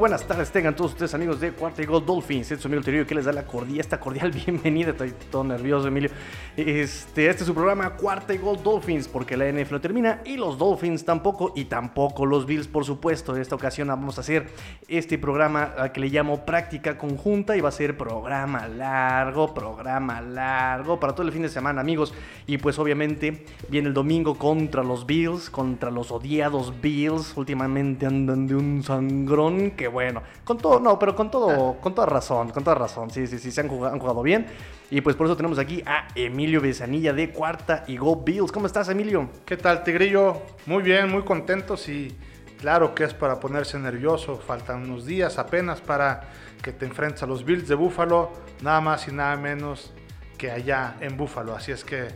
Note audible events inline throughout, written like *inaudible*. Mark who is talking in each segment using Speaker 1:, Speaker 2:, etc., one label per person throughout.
Speaker 1: Buenas tardes tengan todos ustedes amigos de Cuarta y Gol Dolphins. Este es amigo Terio que les da la cordial, esta cordial *laughs* bienvenida. Estoy todo nervioso, Emilio. Este, este es su programa Cuarta y Gol Dolphins porque la NFL termina y los Dolphins tampoco y tampoco los Bills, por supuesto. En esta ocasión vamos a hacer este programa que le llamo Práctica Conjunta y va a ser programa largo, programa largo para todo el fin de semana, amigos. Y pues obviamente viene el domingo contra los Bills, contra los odiados Bills. Últimamente andan de un sangrón que bueno, con todo, no, pero con todo, con toda razón, con toda razón, sí, sí, sí, se han jugado, han jugado bien. Y pues por eso tenemos aquí a Emilio Besanilla de Cuarta y Go Bills. ¿Cómo estás, Emilio?
Speaker 2: ¿Qué tal, Tigrillo? Muy bien, muy contentos y claro que es para ponerse nervioso. Faltan unos días apenas para que te enfrentes a los Bills de Búfalo, nada más y nada menos que allá en Búfalo. Así es que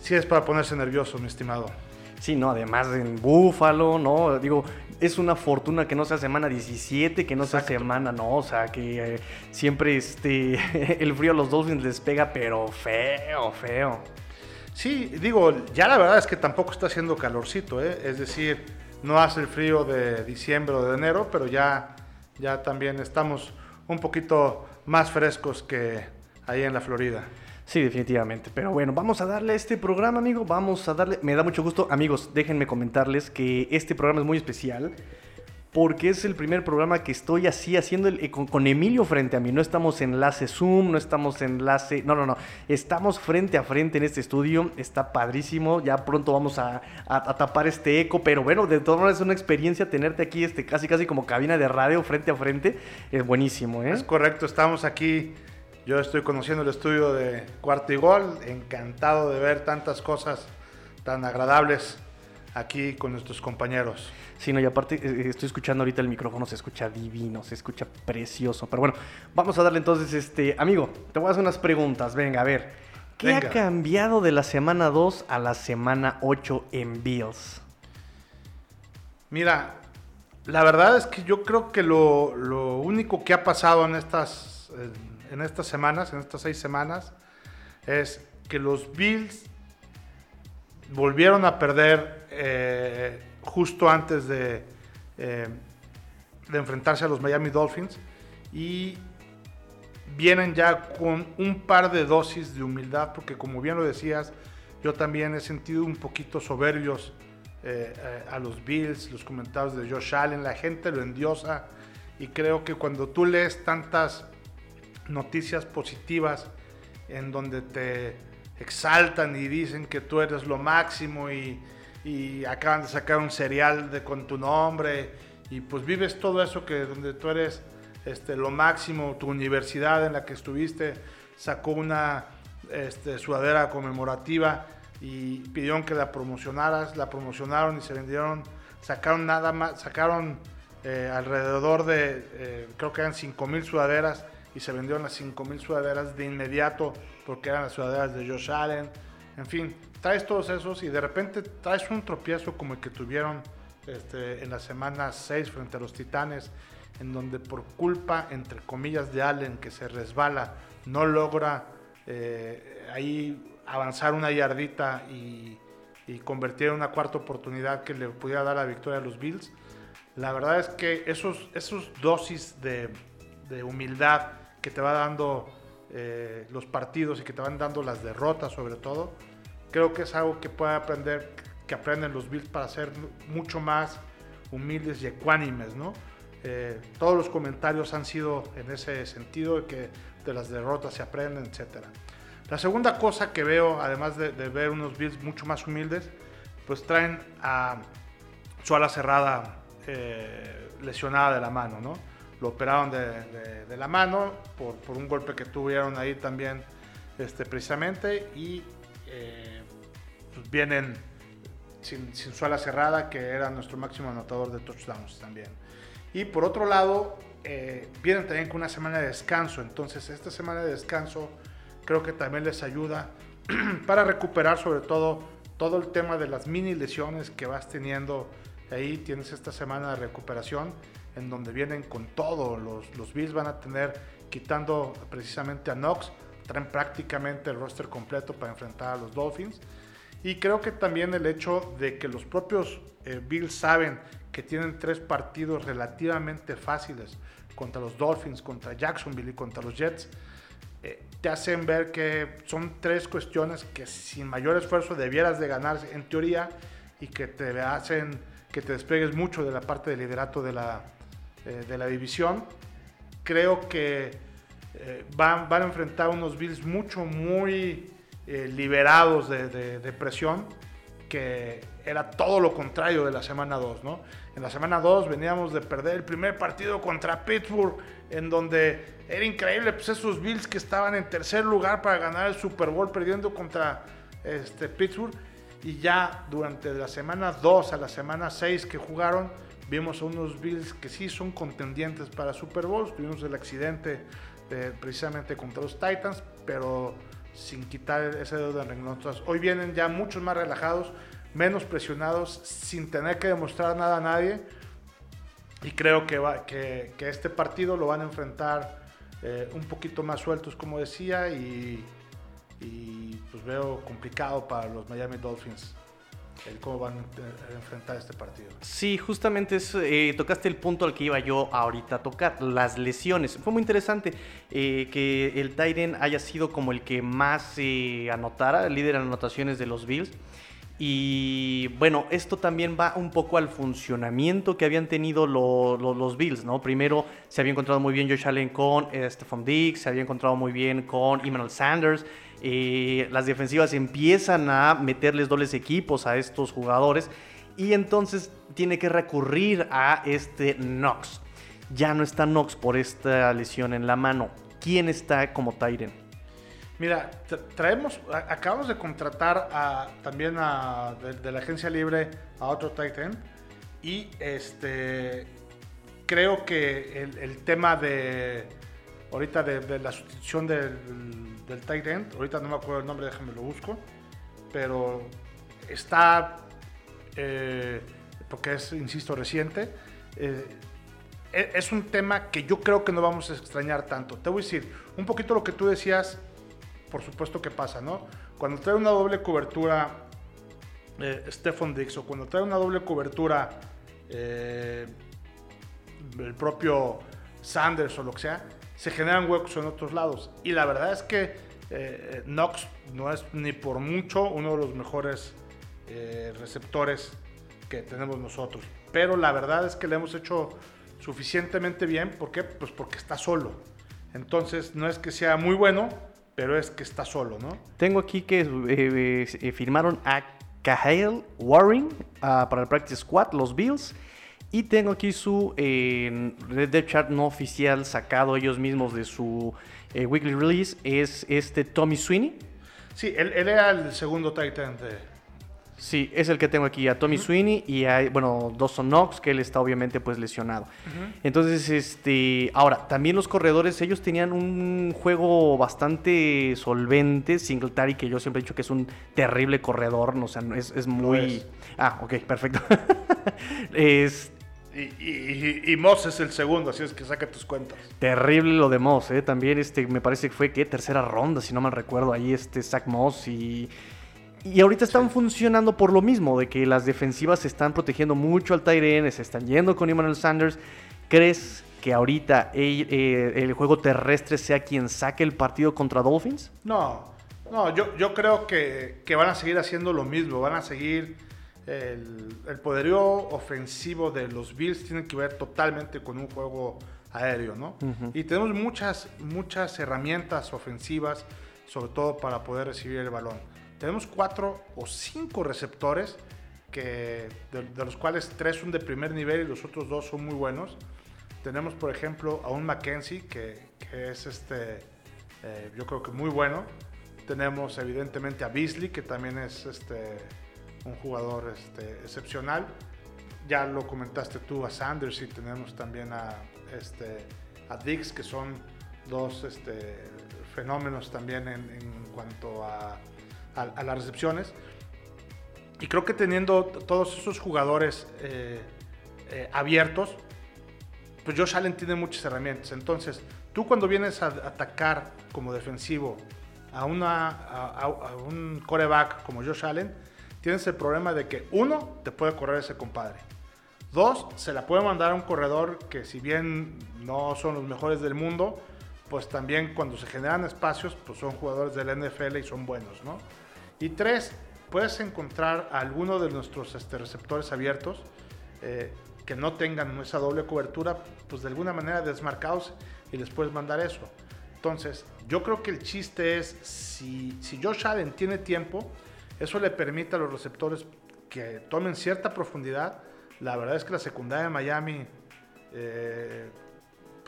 Speaker 2: sí es para ponerse nervioso, mi estimado.
Speaker 1: Sí, no, además en Búfalo, ¿no? Digo, es una fortuna que no sea semana 17, que no sea semana, no, o sea, que eh, siempre este, *laughs* el frío a los Dolphins les pega, pero feo, feo.
Speaker 2: Sí, digo, ya la verdad es que tampoco está haciendo calorcito, ¿eh? es decir, no hace el frío de diciembre o de enero, pero ya, ya también estamos un poquito más frescos que ahí en la Florida.
Speaker 1: Sí, definitivamente. Pero bueno, vamos a darle a este programa, amigo. Vamos a darle. Me da mucho gusto. Amigos, déjenme comentarles que este programa es muy especial. Porque es el primer programa que estoy así haciendo el, eh, con, Emilio frente a mí. No estamos en enlace Zoom, no estamos en enlace. No, no, no. Estamos frente a frente en este estudio. Está padrísimo. Ya pronto vamos a, tapar este eco. Pero bueno, de todas maneras es una experiencia tenerte aquí, este, casi casi como cabina de radio frente a frente. Es buenísimo, ¿eh?
Speaker 2: Es correcto. Estamos aquí yo estoy conociendo el estudio de Cuarto y Gol, encantado de ver tantas cosas tan agradables aquí con nuestros compañeros.
Speaker 1: Sí, no, y aparte eh, eh, estoy escuchando ahorita el micrófono, se escucha divino, se escucha precioso. Pero bueno, vamos a darle entonces, este, amigo, te voy a hacer unas preguntas. Venga, a ver. ¿Qué ha cambiado de la semana 2 a la semana 8 en Bills?
Speaker 2: Mira, la verdad es que yo creo que lo, lo único que ha pasado en estas en estas semanas, en estas seis semanas, es que los Bills volvieron a perder eh, justo antes de, eh, de enfrentarse a los Miami Dolphins y vienen ya con un par de dosis de humildad, porque como bien lo decías, yo también he sentido un poquito soberbios eh, a los Bills, los comentarios de Josh Allen, la gente lo endiosa y creo que cuando tú lees tantas noticias positivas en donde te exaltan y dicen que tú eres lo máximo y, acaban de sacar un serial con tu nombre y pues vives todo eso que donde tú eres este, lo máximo, tu universidad en la que estuviste sacó una este, sudadera conmemorativa y pidieron que la promocionaras, la promocionaron y se vendieron, sacaron nada más, sacaron eh, alrededor de, eh, creo que eran 5 mil sudaderas y se vendieron las 5.000 sudaderas de inmediato porque eran las sudaderas de Josh Allen. En fin, traes todos esos y de repente traes un tropiezo como el que tuvieron este, en la semana 6 frente a los Titanes, en donde por culpa, entre comillas, de Allen, que se resbala, no logra eh, ahí avanzar una yardita y, convertir en una cuarta oportunidad que le pudiera dar la victoria a los Bills. La verdad es que esos, esos dosis de, de humildad que te va dando eh, los partidos y que te van dando las derrotas sobre todo, creo que es algo que puede aprender, que aprenden los Bills para ser mucho más humildes y ecuánimes, ¿no? Eh, todos los comentarios han sido en ese sentido, de que de las derrotas se aprenden, etc. La segunda cosa que veo, además de, ver unos Bills mucho más humildes, pues traen a su ala cerrada eh, lesionada de la mano, ¿no? Lo operaron de, la mano por, un golpe que tuvieron ahí también este, precisamente y eh, pues vienen sin, sin suela cerrada que era nuestro máximo anotador de touchdowns también. Y por otro lado, eh, vienen también con una semana de descanso, entonces esta semana de descanso creo que también les ayuda *clears throat* para recuperar sobre todo todo el tema de las mini lesiones que vas teniendo. Ahí tienes esta semana de recuperación en donde vienen con todo. Los, los Bills van a tener, quitando precisamente a Knox, traen prácticamente el roster completo para enfrentar a los Dolphins. Y creo que también el hecho de que los propios eh, Bills saben que tienen tres partidos relativamente fáciles contra los Dolphins, contra Jacksonville y contra los Jets, eh, te hacen ver que son tres cuestiones que sin mayor esfuerzo debieras de ganar en teoría y que te hacen que te despegues mucho de la parte de liderato de la, eh, de la división. Creo que eh, van, van, a enfrentar unos Bills mucho, muy liberados de, de, presión, que era todo lo contrario de la semana 2, ¿no? En la semana 2 veníamos de perder el primer partido contra Pittsburgh, en donde era increíble, pues esos Bills que estaban en tercer lugar para ganar el Super Bowl perdiendo contra este, Pittsburgh. Y ya durante la semana 2 a la semana 6 que jugaron, vimos a unos Bills que sí son contendientes para Super Bowl. Tuvimos el accidente precisamente contra los Titans, pero sin quitar ese dedo de renglón. Hoy vienen ya muchos más relajados, menos presionados, sin tener que demostrar nada a nadie. Y creo que, va, que, que este partido lo van a enfrentar eh, un poquito más sueltos, como decía, y, pues veo complicado para los Miami Dolphins el cómo van a enfrentar este partido.
Speaker 1: Sí, justamente eh, tocaste el punto al que iba yo ahorita a tocar, las lesiones. Fue muy interesante eh, que el Tyren haya sido como el que más anotara, el líder en anotaciones de los Bills. Y bueno, esto también va un poco al funcionamiento que habían tenido los Bills, ¿no? Primero se había encontrado muy bien Josh Allen con eh, Stephon Diggs, se había encontrado muy bien con Emmanuel Sanders. Las defensivas empiezan a meterles dobles equipos a estos jugadores y entonces tiene que recurrir a este Knox. Ya no está Knox por esta lesión en la mano. ¿Quién está como Tyren?
Speaker 2: Mira, traemos, acabamos de contratar también a, de, la agencia libre a otro Titan y este creo que el, tema de ahorita de, la sustitución del, del tight ahorita no me acuerdo el nombre, déjame lo busco, pero está, eh, porque es, insisto, reciente, eh, e, es un tema que yo creo que no vamos a extrañar tanto. Te voy a decir, un poquito lo que tú decías por supuesto que pasa, ¿no? Cuando trae una doble cobertura eh, Stephon Dix o cuando trae una doble cobertura eh, el propio Sanders o lo que sea, se generan huecos en otros lados. Y la verdad es que eh, Knox no es ni por mucho uno de los mejores eh, receptores que tenemos nosotros. Pero la verdad es que le hemos hecho suficientemente bien. ¿Por qué? Pues porque está solo. Entonces no es que sea muy bueno, pero es que está solo, ¿no?
Speaker 1: Tengo aquí que eh, eh, firmaron a Cahill Warren ah, para el Practice Squad, los Bills. Y tengo aquí su eh, Red Chart no oficial sacado ellos mismos de su eh, weekly release. Es este Tommy Sweeney.
Speaker 2: Sí, él, era el segundo Titan de,
Speaker 1: Sí, es el que tengo aquí, a Tommy Sweeney y a, bueno, Dawson Knox, que él está obviamente pues lesionado. Entonces, este, ahora, también los corredores, ellos tenían un juego bastante solvente, Singletary, que yo siempre he dicho que es un terrible corredor, no, o sea, es, es muy... Ah, ok, perfecto. *laughs*
Speaker 2: es... Y, y, Moss es el segundo, así es que saca tus cuentas.
Speaker 1: Terrible lo de Moss, ¿eh? También este, me parece que fue, ¿qué? Tercera ronda, si no mal recuerdo. Ahí este Zach Moss y... Y ahorita están funcionando por lo mismo, de que las defensivas se están protegiendo mucho al Tyrene, se están yendo con Emmanuel Sanders. ¿Crees que ahorita eh, el, juego terrestre sea quien saque el partido contra Dolphins?
Speaker 2: No, no, yo, yo creo que, van a seguir haciendo lo mismo, van a seguir el, poderío ofensivo de los Bills tiene que ver totalmente con un juego aéreo, ¿no? Y tenemos muchas, muchas herramientas ofensivas, sobre todo para poder recibir el balón. Tenemos cuatro o cinco receptores, que, de, los cuales tres son de primer nivel y los otros dos son muy buenos. Tenemos, por ejemplo, a un Mackenzie, que, que es este, eh, yo creo que muy bueno. Tenemos, evidentemente, a Beasley, que también es este, un jugador este, excepcional. Ya lo comentaste tú a Sanders y tenemos también a, este, a Dix, que son dos este, fenómenos también en, cuanto a a, las recepciones. Y creo que teniendo todos esos jugadores eh, eh, abiertos, pues Josh Allen tiene muchas herramientas. Entonces, tú cuando vienes a atacar como defensivo a, una, a, un coreback como Josh Allen, tienes el problema de que uno, te puede correr ese compadre. Dos, se la puede mandar a un corredor que si bien no son los mejores del mundo, pues también cuando se generan espacios, pues son jugadores del NFL y son buenos, ¿no? Y tres, puedes encontrar a alguno de nuestros este, receptores abiertos eh, que no tengan esa doble cobertura, pues de alguna manera desmarcados y les puedes mandar eso. Entonces, yo creo que el chiste es, si, si Josh Allen tiene tiempo, eso le permite a los receptores que tomen cierta profundidad. La verdad es que la secundaria de Miami... Eh,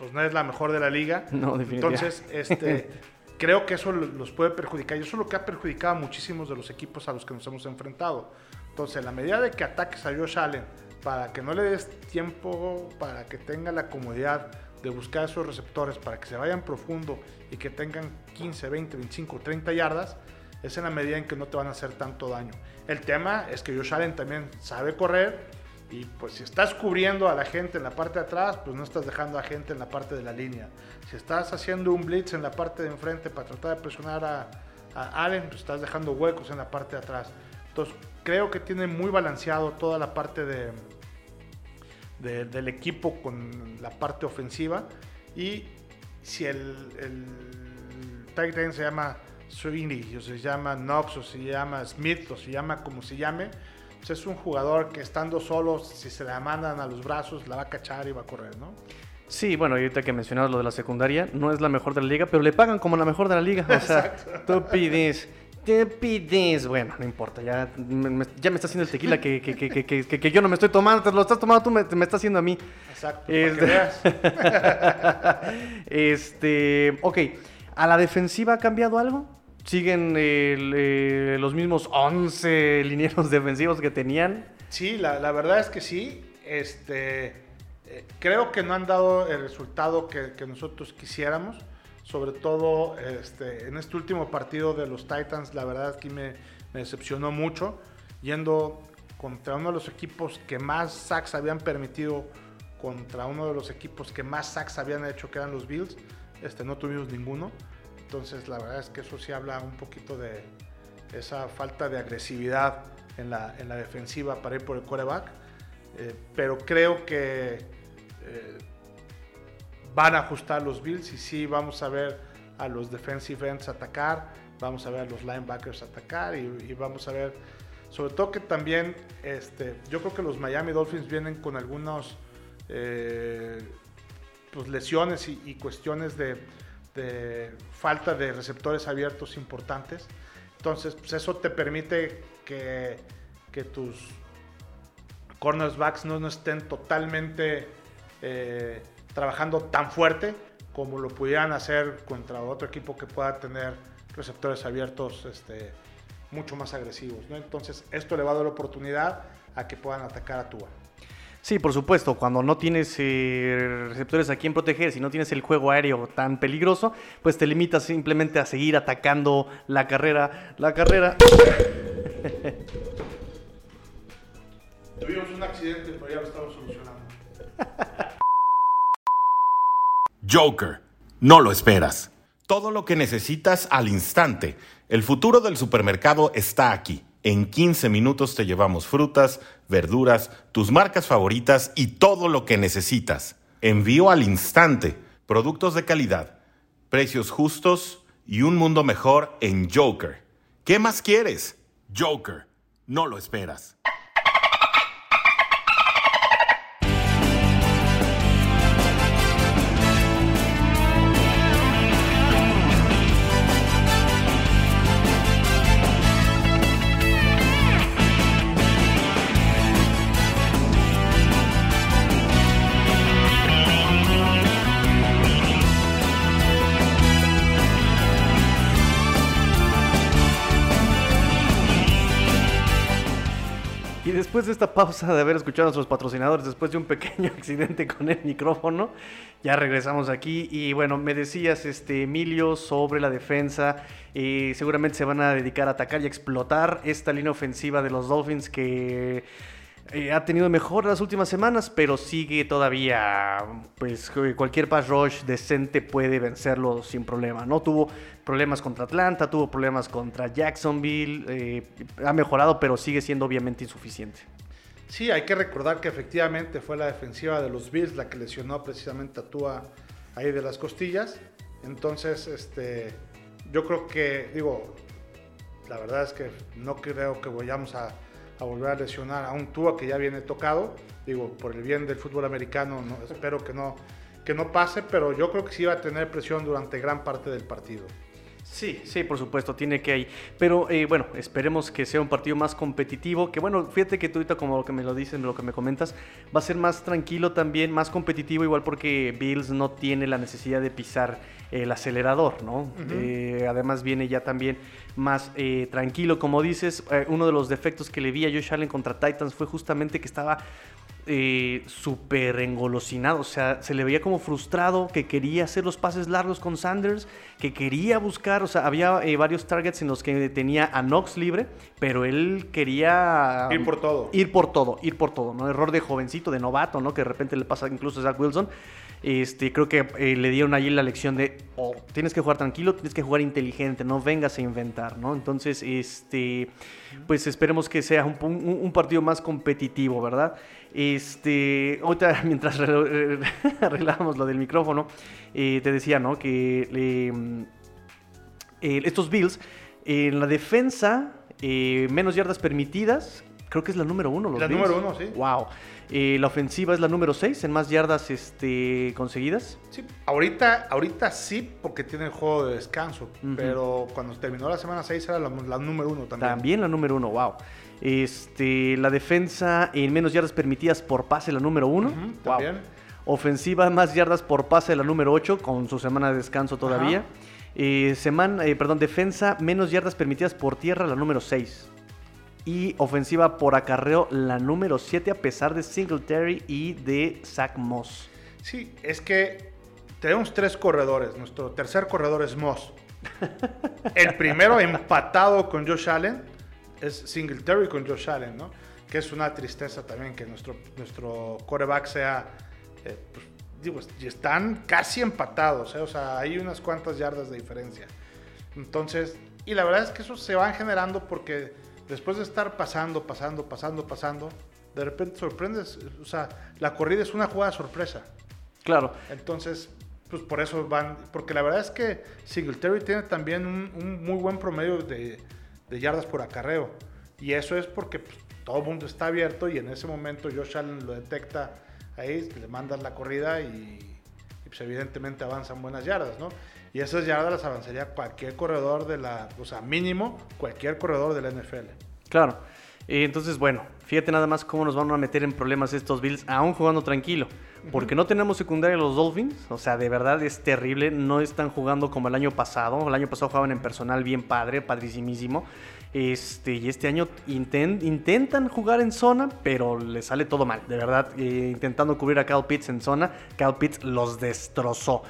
Speaker 2: pues no es la mejor de la liga. *laughs*
Speaker 1: No, definitivamente.
Speaker 2: Entonces, este, *laughs* creo que eso los puede perjudicar. Y eso es lo que ha perjudicado a muchísimos de los equipos a los que nos hemos enfrentado. Entonces, en la medida de que ataques a Josh Allen, para que no le des tiempo, para que tenga la comodidad de buscar esos receptores, para que se vayan profundo y que tengan 15, 20, 25, 30 yardas, es en la medida en que no te van a hacer tanto daño. El tema es que Josh Allen también sabe correr y pues si estás cubriendo a la gente en la parte de atrás, pues no estás dejando a gente en la parte de la línea. Si estás haciendo un blitz en la parte de enfrente para tratar de presionar a, Allen, pues estás dejando huecos en la parte de atrás. Entonces creo que tiene muy balanceado toda la parte de, del equipo con la parte ofensiva. Y si el, el tight se llama Sweeney, o se llama Knox, o se llama Smith, o se llama como se llame, pues, es un jugador que estando solo, si se la mandan a los brazos, la va a cachar y va a correr, ¿no?
Speaker 1: Sí, bueno, ahorita que mencionabas lo de la secundaria, no es la mejor de la liga, pero le pagan como la mejor de la liga. O sea, tú pides, te pides. Bueno, no importa, ya me, ya me está haciendo el tequila que, que, que, que, yo no me estoy tomando, te lo estás tomando tú, me, me estás haciendo a mí.
Speaker 2: Exacto. Este, *laughs*
Speaker 1: este, ok, ¿a la defensiva ha cambiado algo? Siguen eh, los mismos 11 *laughs* linieros defensivos que tenían.
Speaker 2: Sí, la, verdad es que sí. Este, eh, creo que no han dado el resultado que, nosotros quisiéramos. Sobre todo este, en este último partido de los Titans, la verdad es que me, me decepcionó mucho. Yendo contra uno de los equipos que más sacks habían permitido, contra uno de los equipos que más sacks habían hecho, que eran los Bills. Este, no tuvimos ninguno. Entonces, la verdad es que eso sí habla un poquito de esa falta de agresividad en la, en la defensiva para ir por el quarterback. Eh, pero creo que eh, van a ajustar los Bills y sí vamos a ver a los defensive ends atacar, vamos a ver a los linebackers atacar y, vamos a ver, sobre todo que también, este, yo creo que los Miami Dolphins vienen con algunos eh, pues lesiones y cuestiones de falta de receptores abiertos importantes. Entonces, pues eso te permite que, tus cornerbacks no, no estén totalmente eh, trabajando tan fuerte como lo pudieran hacer contra otro equipo que pueda tener receptores abiertos este, mucho más agresivos. ¿no? Entonces, esto le va a dar oportunidad a que puedan atacar a Tua.
Speaker 1: Sí, por supuesto, cuando no tienes eh, receptores a quien proteger, si no tienes el juego aéreo tan peligroso, pues te limitas simplemente a seguir atacando la carrera. La carrera. *laughs*
Speaker 2: Tuvimos un accidente, pero ya lo estamos solucionando. *laughs*
Speaker 3: Joker, no lo esperas. Todo lo que necesitas al instante. El futuro del supermercado está aquí. En 15 minutos te llevamos frutas, verduras, tus marcas favoritas y todo lo que necesitas. Envío al instante, productos de calidad, precios justos y un mundo mejor en Joker. ¿Qué más quieres? Joker, no lo esperas.
Speaker 1: Después de esta pausa de haber escuchado a nuestros patrocinadores, después de un pequeño *laughs* accidente con el micrófono, ya regresamos aquí. Y bueno, me decías, este, Emilio, sobre la defensa. Eh, seguramente se van a dedicar a atacar y explotar esta línea ofensiva de los Dolphins que eh, ha tenido mejor las últimas semanas, pero sigue todavía, pues cualquier pass rush decente puede vencerlo sin problema. No tuvo problemas contra Atlanta, tuvo problemas contra Jacksonville, eh, ha mejorado, pero sigue siendo obviamente insuficiente.
Speaker 2: Sí, hay que recordar que efectivamente fue la defensiva de los Bills la que lesionó precisamente a Tua ahí de las costillas. Entonces, este, yo creo que, digo, la verdad es que no creo que vayamos a a volver a lesionar a un Tua que ya viene tocado. Digo, por el bien del fútbol americano, no, *laughs* espero que no, que no pase, pero yo creo que sí va a tener presión durante gran parte del partido.
Speaker 1: Sí, sí, por supuesto, tiene que ir. Pero eh, bueno, esperemos que sea un partido más competitivo. Que bueno, fíjate que tú ahorita, como lo que me lo dices, lo que me comentas, va a ser más tranquilo también, más competitivo, igual porque Bills no tiene la necesidad de pisar el acelerador, ¿no? Eh, además viene ya también más eh, tranquilo. Como dices, uno de los defectos que le vi a Josh Allen contra Titans fue justamente que estaba eh, súper engolosinado. O sea, se le veía como frustrado, que quería hacer los pases largos con Sanders, que quería buscar, o sea, había eh, varios targets en los que tenía a Knox libre, pero él quería...
Speaker 2: Ir por todo.
Speaker 1: Ir por todo, ir por todo, ¿no? Error de jovencito, de novato, ¿no? Que de repente le pasa incluso a Zach Wilson. Este, creo que eh, le dieron allí la lección de, oh, tienes que jugar tranquilo, tienes que jugar inteligente, no vengas a inventar, ¿no? Entonces, este, pues esperemos que sea un partido más competitivo, ¿verdad? Este, ahorita *laughs* mientras *laughs* arreglábamos lo del micrófono, eh, te decía, ¿no? Que mm, eh, estos Bills, en la defensa, eh, menos yardas permitidas, creo que es la número uno.
Speaker 2: la número uno, sí.
Speaker 1: Wow. la ofensiva es la número seis en más yardas este, conseguidas.
Speaker 2: Sí, ahorita, ahorita sí, porque tiene el juego de descanso. Pero cuando terminó la semana 6 era la, la, número uno también.
Speaker 1: También la número uno, wow. Este, la defensa en menos yardas permitidas por pase, la número uno. Ofensiva más yardas por pase, la número 8, con su semana de descanso todavía. Eh, semana, eh, perdón, defensa menos yardas permitidas por tierra, la número 6. Y ofensiva por acarreo, la número 7, a pesar de Singletary y de Zach Moss.
Speaker 2: Sí, es que tenemos tres corredores. Nuestro tercer corredor es Moss. *laughs* El primero empatado con Josh Allen es Singletary con Josh Allen, ¿no? Que es una tristeza también que nuestro, nuestro coreback sea. Eh, pues, digo, están casi empatados, ¿eh? o sea, hay unas cuantas yardas de diferencia. Entonces, y la verdad es que eso se va generando porque después de estar pasando, pasando, pasando, pasando, de repente sorprendes, o sea, la corrida es una jugada sorpresa.
Speaker 1: Claro.
Speaker 2: Entonces, pues por eso van, porque la verdad es que Singletary tiene también un muy buen promedio de, de yardas por acarreo. Y eso es porque pues, todo el mundo está abierto y en ese momento Josh Allen lo detecta ahí, le mandan la corrida y, pues evidentemente avanzan buenas yardas, ¿no? Y esas yardas las avanzaría cualquier corredor de la, o sea, mínimo cualquier corredor de la NFL.
Speaker 1: Claro. Entonces, bueno, fíjate nada más cómo nos van a meter en problemas estos Bills, aún jugando tranquilo. Porque no tenemos secundaria los Dolphins. O sea, de verdad es terrible. No están jugando como el año pasado. El año pasado jugaban en personal bien padre, padrísimísimo. Este, y este año intentan jugar en zona, pero les sale todo mal. De verdad, eh, intentando cubrir a Cal Pitts en zona, Cal Pitts los destrozó.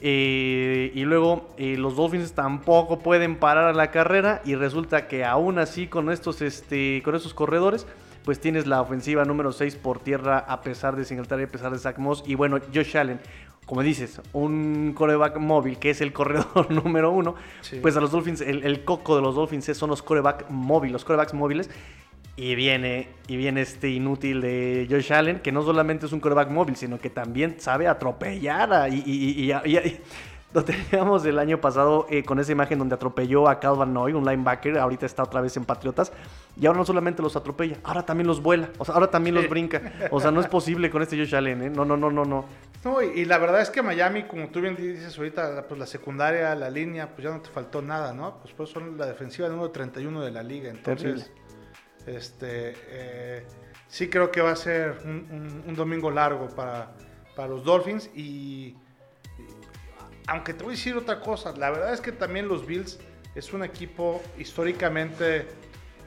Speaker 1: Eh, y luego eh, los Dolphins tampoco pueden parar a la carrera y resulta que aún así con estos, este, con estos corredores, pues tienes la ofensiva número 6 por tierra a pesar de Singletary, a pesar de Zach Moss. Y bueno, Josh Allen, como dices, un coreback móvil que es el corredor *laughs* número uno, pues a los Dolphins, el, coco de los Dolphins son los coreback móviles, los corebacks móviles. Y viene, y viene este inútil de Josh Allen, que no solamente es un quarterback móvil, sino que también sabe atropellar. y, *laughs* lo teníamos el año pasado eh, con esa imagen donde atropelló a Calvin Noy, un linebacker. Ahorita está otra vez en Patriotas. Y ahora no solamente los atropella, ahora también los vuela. O sea, ahora también los brinca. O sea, no es posible con este Josh Allen, ¿eh? No, no, no, no, no.
Speaker 2: No, y, la verdad es que Miami, como tú bien dices ahorita, pues la secundaria, la línea, pues ya no te faltó nada, ¿no? Pues, pues son la defensiva número 31 de la liga. Entonces, este, eh, sí creo que va a ser un, domingo largo para, los Dolphins. Y, aunque te voy a decir otra cosa, la verdad es que también los Bills es un equipo históricamente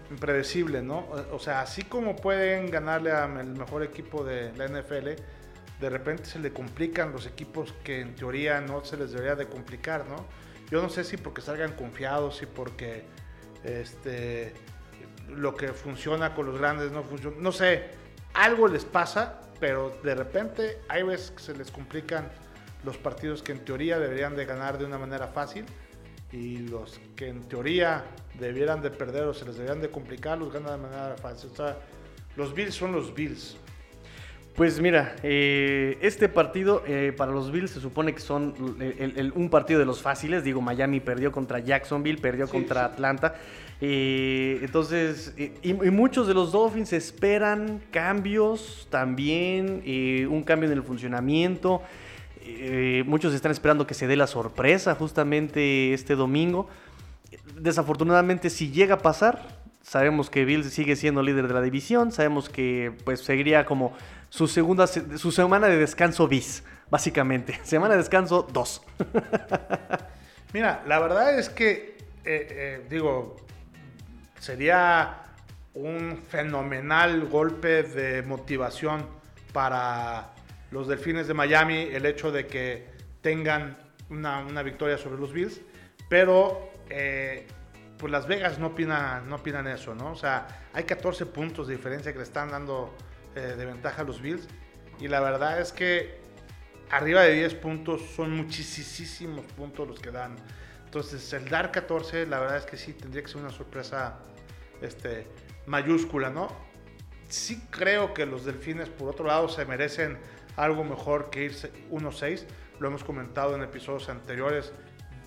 Speaker 2: impredecible, ¿no? O sea, así como pueden ganarle al mejor equipo de la NFL, de repente se le complican los equipos que en teoría no se les debería de complicar, ¿no? Yo no sé si porque salgan confiados, si porque este, lo que funciona con los grandes no funciona, no sé, algo les pasa, pero de repente hay veces que se les complican los partidos que en teoría deberían de ganar de una manera fácil y los que en teoría debieran de perder o se les deberían de complicar los ganan de manera fácil. O sea, los Bills son los Bills.
Speaker 1: Pues mira, eh, este partido eh, para los Bills se supone que son un partido de los fáciles. Digo, Miami perdió contra Jacksonville, perdió contra Atlanta. Eh, entonces, y, muchos de los Dolphins esperan cambios también, un cambio en el funcionamiento. muchos están esperando que se dé la sorpresa justamente este domingo. Desafortunadamente, si llega a pasar, sabemos que Bills sigue siendo líder de la división, sabemos que pues seguiría como su segunda su semana de descanso bis, básicamente. *laughs* Semana de descanso 2. *laughs*
Speaker 2: Mira, la verdad es que, eh, eh, digo, sería un fenomenal golpe de motivación para los Delfines de Miami el hecho de que tengan una, victoria sobre los Bills, pero eh, pues Las Vegas no opinan, no opinan eso, ¿no? O sea, hay 14 puntos de diferencia que le están dando eh, de ventaja a los Bills. Y la verdad es que arriba de 10 puntos son muchísimos puntos los que dan. Entonces, el dar 14, la verdad es que sí, tendría que ser una sorpresa este, mayúscula, ¿no? Sí creo que los delfines, por otro lado, se merecen algo mejor que irse 1-6. Lo hemos comentado en episodios anteriores.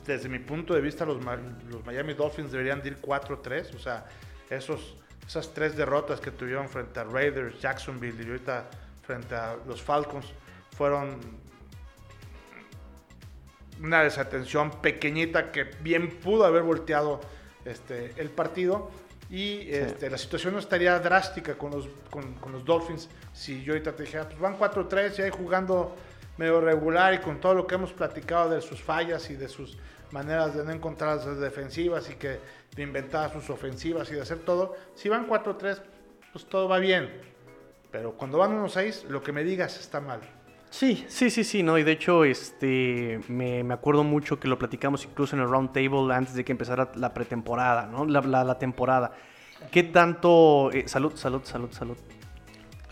Speaker 2: Desde mi punto de vista, los, los Miami Dolphins deberían ir 4-3. O sea, esos esas tres derrotas que tuvieron frente a Raiders, Jacksonville y ahorita frente a los Falcons fueron una desatención pequeñita que bien pudo haber volteado este, el partido. Y este, la situación no estaría drástica con los, con, los Dolphins si yo ahorita te dijera, pues van 4-3 y ahí jugando medio regular y con todo lo que hemos platicado de sus fallas y de sus maneras de no encontrar las defensivas y que de inventar sus ofensivas y de hacer todo. Si van 4-3, pues todo va bien. Pero cuando van 1-6, lo que me digas está mal.
Speaker 1: Sí, sí, sí, sí, ¿no? Y de hecho, este, me, me, acuerdo mucho que lo platicamos incluso en el round table antes de que empezara la pretemporada, ¿no? La, la, temporada. ¿Qué tanto... Eh, salud, salud, salud, salud.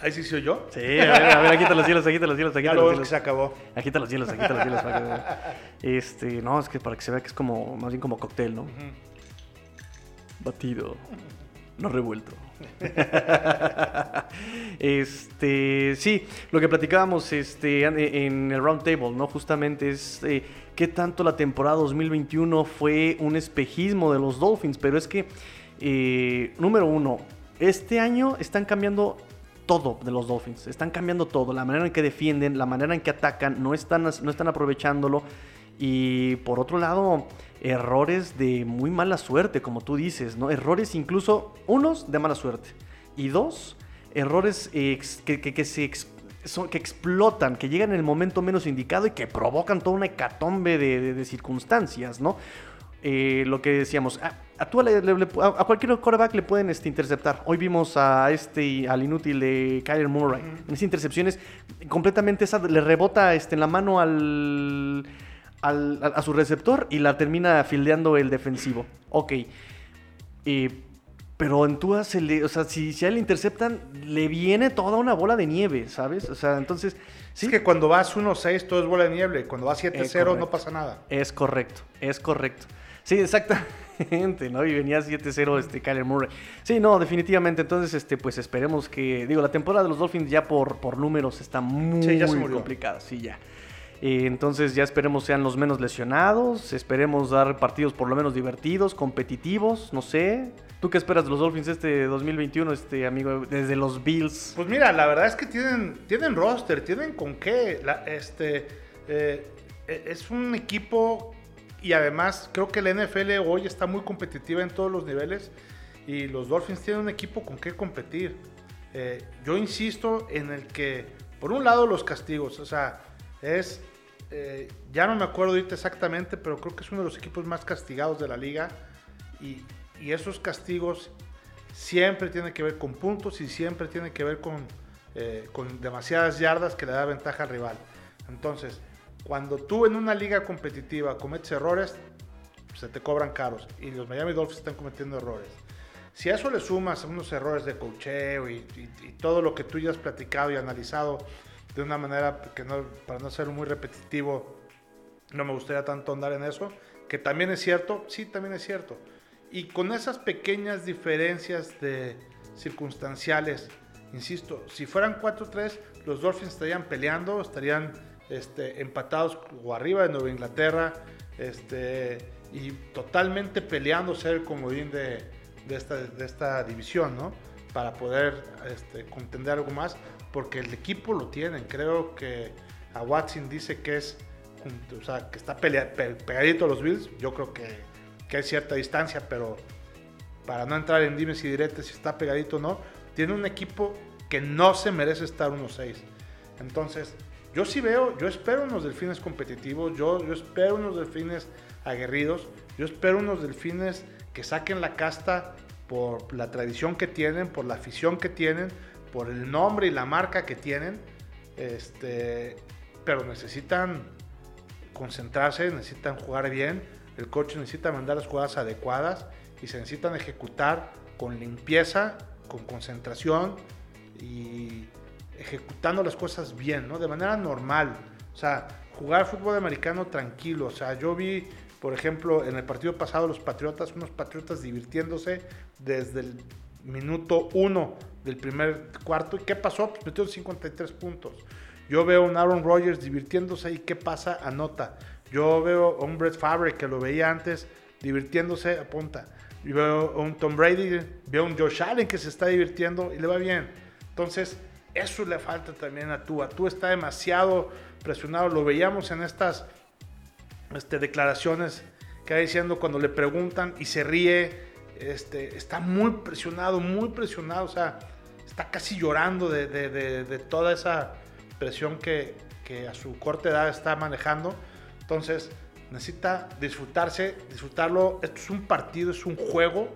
Speaker 2: ¿Ahí sí soy yo?
Speaker 1: Sí, a ver, a ver, aquí te los hielos, aquí te los hielos, te los
Speaker 2: hielos. que se acabó.
Speaker 1: Te los hielos, te los hielos. este, no, es que para que se vea que es como, más bien como cóctel, ¿no? Batido, no revuelto. *laughs* este, sí, lo que platicábamos este, en el round table, ¿no? Justamente es eh, qué tanto la temporada 2021 fue un espejismo de los Dolphins, pero es que, eh, número uno, este año están cambiando todo de los Dolphins. Están cambiando todo. La manera en que defienden, la manera en que atacan, no están, no están aprovechándolo. Y por otro lado, errores de muy mala suerte, como tú dices, ¿no? Errores incluso, unos, de mala suerte. Y dos, errores que, se que explotan, que llegan en el momento menos indicado y que provocan toda una hecatombe de, circunstancias, ¿no? Eh, lo que decíamos, a, a, cualquier quarterback le pueden este, interceptar. Hoy vimos a este, al inútil de Kyler Murray. En esas intercepciones, completamente esa le rebota este, en la mano al, a, su receptor y la termina fildeando el defensivo. Ok. pero en Tua se le, o sea, si, si a él le interceptan, le viene toda una bola de nieve, ¿sabes? O sea, entonces.
Speaker 2: Sí. Es que cuando vas 1-6 todo es bola de nieve. Cuando vas 7-0 no pasa nada.
Speaker 1: Es correcto, es correcto. Sí, exactamente, ¿no? Y venía 7-0 este Kyler Murray. Sí, no, definitivamente. Entonces, este, pues esperemos que. Digo, la temporada de los Dolphins ya por, por números está muy, muy complicada. Sí, ya. Entonces ya esperemos sean los menos lesionados, esperemos dar partidos por lo menos divertidos, competitivos, no sé. ¿Tú qué esperas de los Dolphins este 2021, este amigo, desde los Bills?
Speaker 2: Pues mira, la verdad es que tienen, tienen roster, tienen con qué. este, eh, e, es un equipo y además creo que la NFL hoy está muy competitiva en todos los niveles y los Dolphins tienen un equipo con qué competir. Eh, yo insisto en el que, por un lado, los castigos, o sea, es, eh, ya no me acuerdo ahorita exactamente, pero creo que es uno de los equipos más castigados de la liga y, y esos castigos siempre tiene que ver con puntos y siempre tiene que ver con, eh, con demasiadas yardas que le da ventaja al rival. Entonces, cuando tú en una liga competitiva cometes errores, se te cobran caros. Y los Miami Dolphins están cometiendo errores. Si a eso le sumas unos errores de cocheo y, todo lo que tú ya has platicado y analizado de una manera que no, para no ser muy repetitivo, no me gustaría tanto andar en eso, que también es cierto, sí, también es cierto. Y con esas pequeñas diferencias de circunstanciales, insisto, si fueran 4-3, los Dolphins estarían peleando, estarían este, empatados o arriba de Nueva Inglaterra, este, y totalmente peleando ser el comodín de, de, esta, de esta división, ¿no? Para poder este, contender algo más, porque el equipo lo tienen. Creo que a Watson dice que es, o sea, que está pegadito a los Bills. Yo creo que, que hay cierta distancia, pero para no entrar en dimes y diretes si está pegadito o no, tiene un equipo que no se merece estar 1-6. Entonces, yo sí veo, yo espero unos delfines competitivos, yo, yo espero unos delfines aguerridos, yo espero unos delfines que saquen la casta por la tradición que tienen, por la afición que tienen, por el nombre y la marca que tienen, este, pero necesitan concentrarse, necesitan jugar bien, el coche necesita mandar las jugadas adecuadas y se necesitan ejecutar con limpieza, con concentración y ejecutando las cosas bien, ¿no? De manera normal. O sea, jugar fútbol americano tranquilo. O sea, yo vi, por ejemplo, en el partido pasado los Patriotas, unos Patriotas divirtiéndose desde el minuto uno del primer cuarto. ¿Y qué pasó? Pues metió 53 puntos. Yo veo a un Aaron Rodgers divirtiéndose y qué pasa, anota. Yo veo a un Brett Favre que lo veía antes divirtiéndose, apunta. Yo veo a un Tom Brady, veo a un Josh Allen que se está divirtiendo y le va bien. Entonces, eso le falta también a Tua. Tua está demasiado presionado. Lo veíamos en estas este, declaraciones que va diciendo cuando le preguntan y se ríe. Este, está muy presionado, muy presionado. O sea, está casi llorando de, toda esa presión que, a su corta edad está manejando. Entonces, necesita disfrutarse, disfrutarlo. Esto es un partido, es un juego.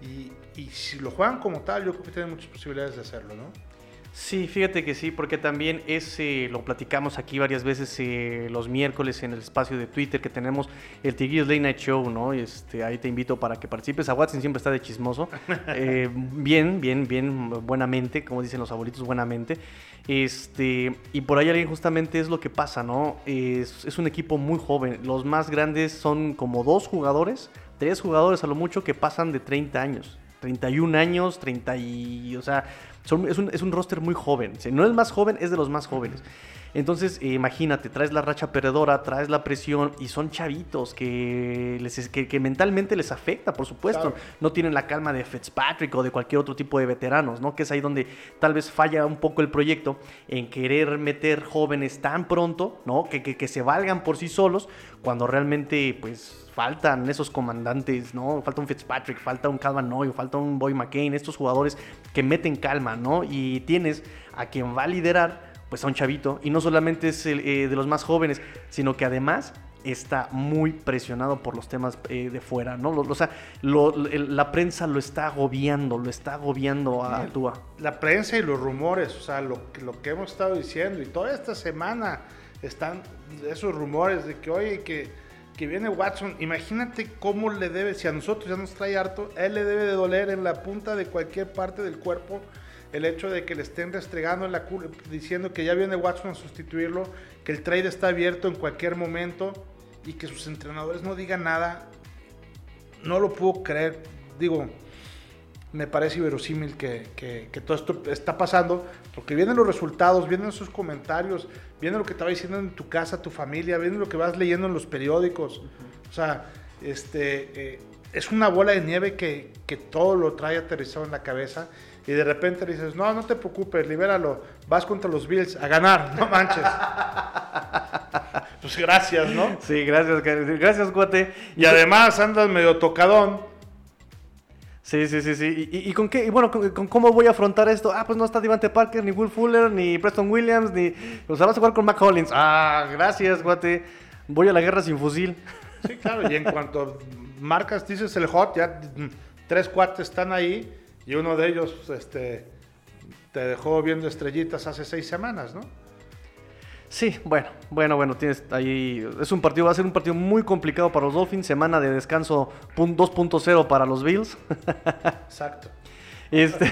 Speaker 2: Y, y si lo juegan como tal, yo creo que tienen muchas posibilidades de hacerlo, ¿no?
Speaker 1: Sí, fíjate que sí, porque también ese lo platicamos aquí varias veces eh, los miércoles en el espacio de Twitter que tenemos el Tigrillos Late Night Show, ¿no? Este, ahí te invito para que participes. A Watson siempre está de chismoso. *laughs* Eh, bien, bien, bien, buenamente, como dicen los abuelitos, buenamente. Este, y por ahí alguien justamente es lo que pasa, ¿no? Es, es un equipo muy joven. Los más grandes son como dos jugadores, tres jugadores a lo mucho que pasan de 30 años. 31 años, 30 y... O sea es, un, es, un, roster muy joven. no es más joven, es de los más jóvenes. Entonces, eh, imagínate, traes la racha perdedora, traes la presión y son chavitos que, les, que, mentalmente les afecta, por supuesto. No tienen la calma de Fitzpatrick o de cualquier otro tipo de veteranos, ¿no? Que es ahí donde tal vez falla un poco el proyecto en querer meter jóvenes tan pronto, ¿no? Que, que, que se valgan por sí solos, cuando realmente, pues, faltan esos comandantes, ¿no? Falta un Fitzpatrick, falta un Calvin Noy, falta un Boy McCain, estos jugadores que meten calma, ¿no? Y tienes a quien va a liderar, pues a un chavito, y no solamente es el, eh, de los más jóvenes, sino que además está muy presionado por los temas eh, de fuera, ¿no? o sea, la prensa lo está agobiando, lo está agobiando a Tua.
Speaker 2: La prensa y los rumores, o sea, lo, lo que hemos estado diciendo, y toda esta semana están esos rumores de que, oye, que que viene Watson, imagínate cómo le debe, si a nosotros ya nos trae harto, a él le debe de doler en la punta de cualquier parte del cuerpo el hecho de que le estén restregando en la diciendo que ya viene Watson a sustituirlo, que el trade está abierto en cualquier momento y que sus entrenadores no digan nada. No lo puedo creer. Digo, me parece inverosímil que, que, todo esto está pasando, porque vienen los resultados, vienen sus comentarios, viene lo que te va diciendo en tu casa, tu familia, viene lo que vas leyendo en los periódicos. O sea, este, eh, es una bola de nieve que, que, todo lo trae aterrizado en la cabeza y de repente dices, no, no te preocupes, libéralo, vas contra los Bills a ganar, no manches. *laughs* pues gracias, ¿no?
Speaker 1: Sí, gracias, gracias, cuate.
Speaker 2: Y además andas medio tocadón
Speaker 1: Sí, sí, sí, sí. ¿Y, con qué? Y bueno, con, cómo voy a afrontar esto? Ah, pues no está Devante Parker, ni Will Fuller, ni Preston Williams, ni... O sea, vas a jugar con Mac Hollins. Ah, gracias, guate. Voy a la guerra sin fusil.
Speaker 2: Sí, claro. Y en cuanto marcas, dices el hot, ya tres cuates están ahí Y uno de ellos este, te dejó viendo estrellitas hace seis semanas, ¿no?
Speaker 1: Sí, bueno, bueno, bueno, tienes ahí. Es un partido, va a ser un partido muy complicado para los Dolphins. Semana de descanso 2.0 para los Bills.
Speaker 2: Exacto.
Speaker 1: Este,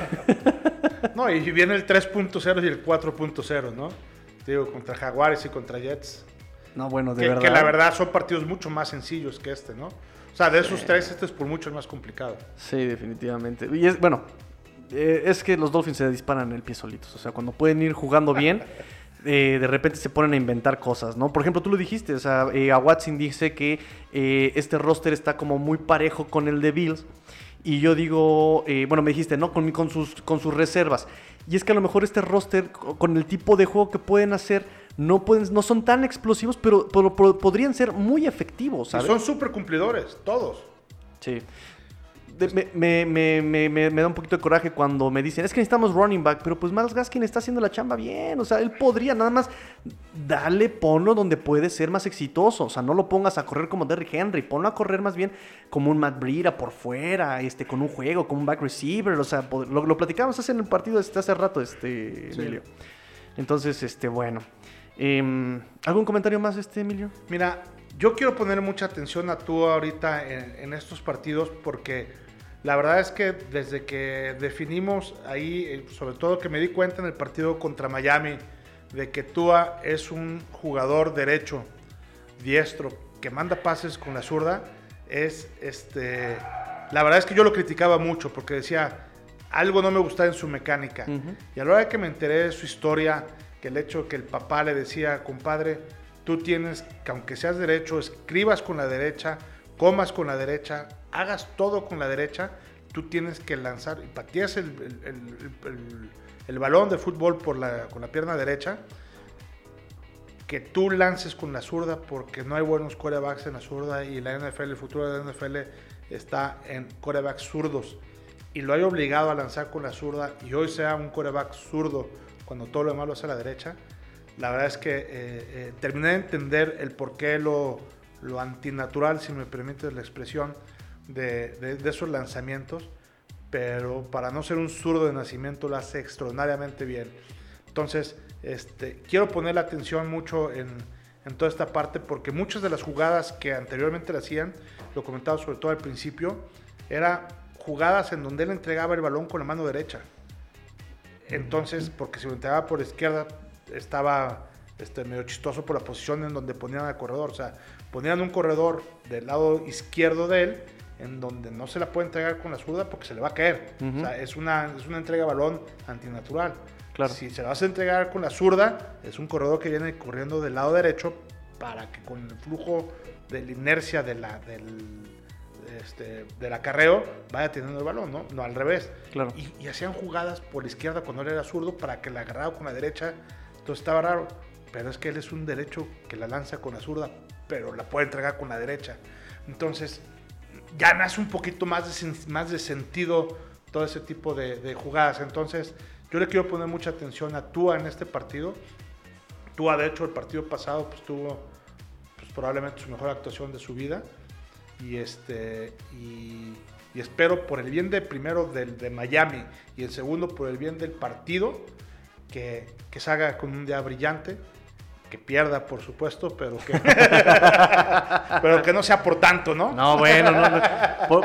Speaker 1: *laughs*
Speaker 2: No, y viene el 3.0 y el 4.0, ¿no? Digo, contra Jaguares y contra Jets.
Speaker 1: no, bueno, de
Speaker 2: Que,
Speaker 1: verdad.
Speaker 2: que la verdad son partidos mucho más sencillos que este, ¿no? O sea, de esos tres, este es por mucho el más complicado.
Speaker 1: Sí, definitivamente. Y es, bueno, eh, es que los Dolphins se disparan en el pie solitos. O sea, cuando pueden ir jugando bien, *laughs* eh, de repente se ponen a inventar cosas, ¿no? Por ejemplo, tú lo dijiste, o sea, eh, a Watson dice que este roster está como muy parejo con el de Bills. Y yo digo, eh, bueno, me dijiste, ¿no? Con, con, sus, con sus reservas. Y es que a lo mejor este roster, co- con el tipo de juego que pueden hacer, no, pueden, no son tan explosivos, pero, pero- pero podrían ser muy efectivos,
Speaker 2: son súper cumplidores, todos.
Speaker 1: Sí. Me, me- me- me- me- me da un poquito de coraje cuando me dicen, es que necesitamos running back, pero pues Miles Gaskin está haciendo la chamba bien, o sea, él podría nada más darle, ponlo donde puede ser más exitoso, o sea, no lo pongas a correr como Derrick Henry, ponlo a correr más bien como un Matt Breida por fuera, este, con un juego, como un back receiver, o sea, lo, lo platicamos hace en el partido este, hace rato, este,
Speaker 2: Sí.
Speaker 1: Emilio. Entonces, este, bueno. Em, ¿Algún comentario más, este, Emilio?
Speaker 2: Mira, yo quiero poner mucha atención a tú ahorita en, en estos partidos porque la verdad es que desde que definimos ahí, eh, sobre todo que me di cuenta en el partido contra Miami, de que Tua es un jugador derecho, diestro, que manda pases con la zurda, es este. La verdad es que yo lo criticaba mucho porque decía algo no me gustaba en su mecánica.
Speaker 1: Ujú.
Speaker 2: Y a la hora que me enteré de su historia, que el hecho que el papá le decía, compadre, tú tienes que, aunque seas derecho, escribas con la derecha, comas con la derecha, hagas todo con la derecha, tú tienes que lanzar y pateas el, el- el- balón de fútbol por la, con la pierna derecha, que tú lances con la zurda porque no hay buenos corebacks en la zurda y la NFL, el futuro de la NFL está en corebacks zurdos. Y lo hay obligado a lanzar con la zurda y hoy sea un coreback zurdo cuando todo lo demás lo hace a la derecha, la verdad es que eh, eh, terminé de entender el por qué lo, lo antinatural, si me permites la expresión, de, de- de esos lanzamientos, pero para no ser un zurdo de nacimiento lo hace extraordinariamente bien. Entonces, este, quiero poner la atención mucho en, en toda esta parte porque muchas de las jugadas que anteriormente le hacían, lo comentaba sobre todo al principio, era jugadas en donde él entregaba el balón con la mano derecha. Entonces, porque si lo entregaba por izquierda, estaba este, medio chistoso por la posición en donde ponían al corredor. O sea, ponían un corredor del lado izquierdo de él, en donde no se la puede entregar con la zurda porque se le va a caer. O sea, es una, es una entrega de balón antinatural.
Speaker 1: Claro.
Speaker 2: Si se la vas a entregar con la zurda, es un corredor que viene corriendo del lado derecho para que con el flujo de la inercia de la, del, este, del acarreo vaya teniendo el balón, ¿no? No al revés.
Speaker 1: Claro.
Speaker 2: Y, y hacían jugadas por la izquierda cuando él era zurdo para que la agarrara con la derecha. Entonces estaba raro. Pero es que él es un derecho que la lanza con la zurda, pero la puede entregar con la derecha. Entonces ya nace un poquito más de, más de sentido todo ese tipo de, de jugadas. Entonces yo le quiero poner mucha atención a Tua en este partido. Tua, de hecho, el partido pasado pues, tuvo pues, probablemente su mejor actuación de su vida. Y, este, y, y espero por el bien de primero del, de Miami y el segundo por el bien del partido que, que salga con un día brillante. Que pierda, por supuesto, pero que, *laughs* pero que no sea por tanto, ¿no?
Speaker 1: No, bueno, no, no.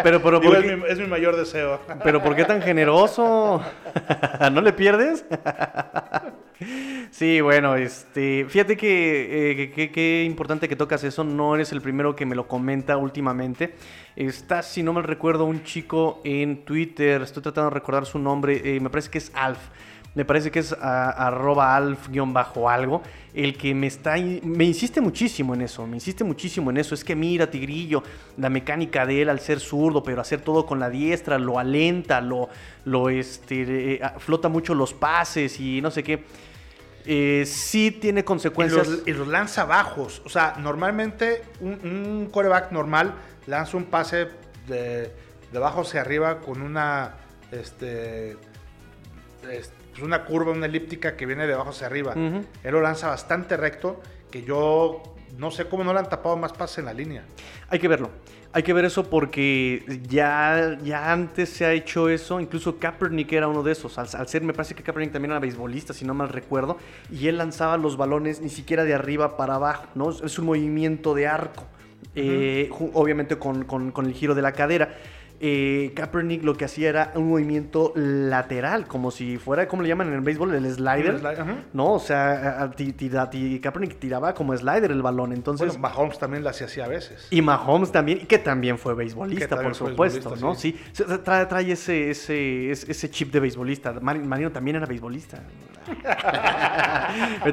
Speaker 1: Pero, pero,
Speaker 2: Digo,
Speaker 1: ¿por
Speaker 2: es, mi, es mi mayor deseo.
Speaker 1: pero ¿por qué tan generoso? *laughs* ¿No le pierdes? Sí, bueno, este, fíjate que eh, que- importante que tocas eso, no eres el primero que me lo comenta últimamente. Está, si no me recuerdo, un chico en Twitter, estoy tratando de recordar su nombre, eh, me parece que es Alf. Me parece que es a- arroba alf-bajo algo, el que me está, me insiste muchísimo en eso, me insiste muchísimo en eso. Es que mira, Tigrillo, la mecánica de él al ser zurdo, pero hacer todo con la diestra, lo alenta, lo, lo este, eh, flota mucho los pases y no sé qué. Eh, sí tiene consecuencias.
Speaker 2: y los lanza bajos. O sea, normalmente un, un coreback normal lanza un pase de, de abajo hacia arriba con una, este, es- pues una curva, una elíptica que viene de abajo hacia arriba.
Speaker 1: Ujú.
Speaker 2: Él lo lanza bastante recto, que yo no sé cómo no le han tapado más pases en la línea.
Speaker 1: Hay que verlo. Hay que ver eso porque ya, ya antes se ha hecho eso. Incluso Kaepernick era uno de esos. Al, al ser, me parece que Kaepernick también era beisbolista, si no mal recuerdo. Y él lanzaba los balones ni siquiera de arriba para abajo, ¿no? Es un movimiento de arco. eh, obviamente con, con- con el giro de la cadera. Eh, Kaepernick lo que hacía era un movimiento lateral, como si fuera, ¿cómo le llaman en el béisbol? El slider.
Speaker 2: El.
Speaker 1: No, o sea, tira- ti- Kaepernick tiraba como slider el balón. Entonces,
Speaker 2: Bueno, Mahomes también la hacía a veces.
Speaker 1: y Mahomes también, y que también fue beisbolista, por
Speaker 2: fue
Speaker 1: supuesto,
Speaker 2: beisbolista,
Speaker 1: ¿no? Sí, trae, trae ese, ese, ese, chip de beisbolista. Mar- Marino también era beisbolista. *laughs*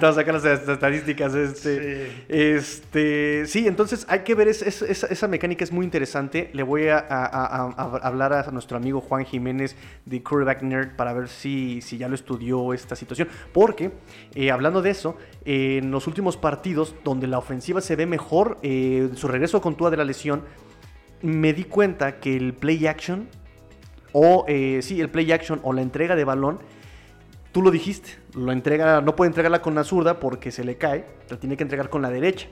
Speaker 1: A sacar las est- estadísticas. Este,
Speaker 2: Sí.
Speaker 1: este, sí, entonces hay que ver es- es- esa, esa mecánica, es muy interesante. Le voy a, a- a- hablar a nuestro amigo Juan Jiménez de Quarterback Nerd para ver si, si ya lo estudió esta situación. Porque, eh, hablando de eso, eh, en los últimos partidos donde la ofensiva se ve mejor, eh, su regreso con Tua de la lesión, me di cuenta que el play action, o sí, el play action o la entrega de balón, tú lo dijiste, lo entrega, no puede entregarla con la zurda porque se le cae, la tiene que entregar con la derecha.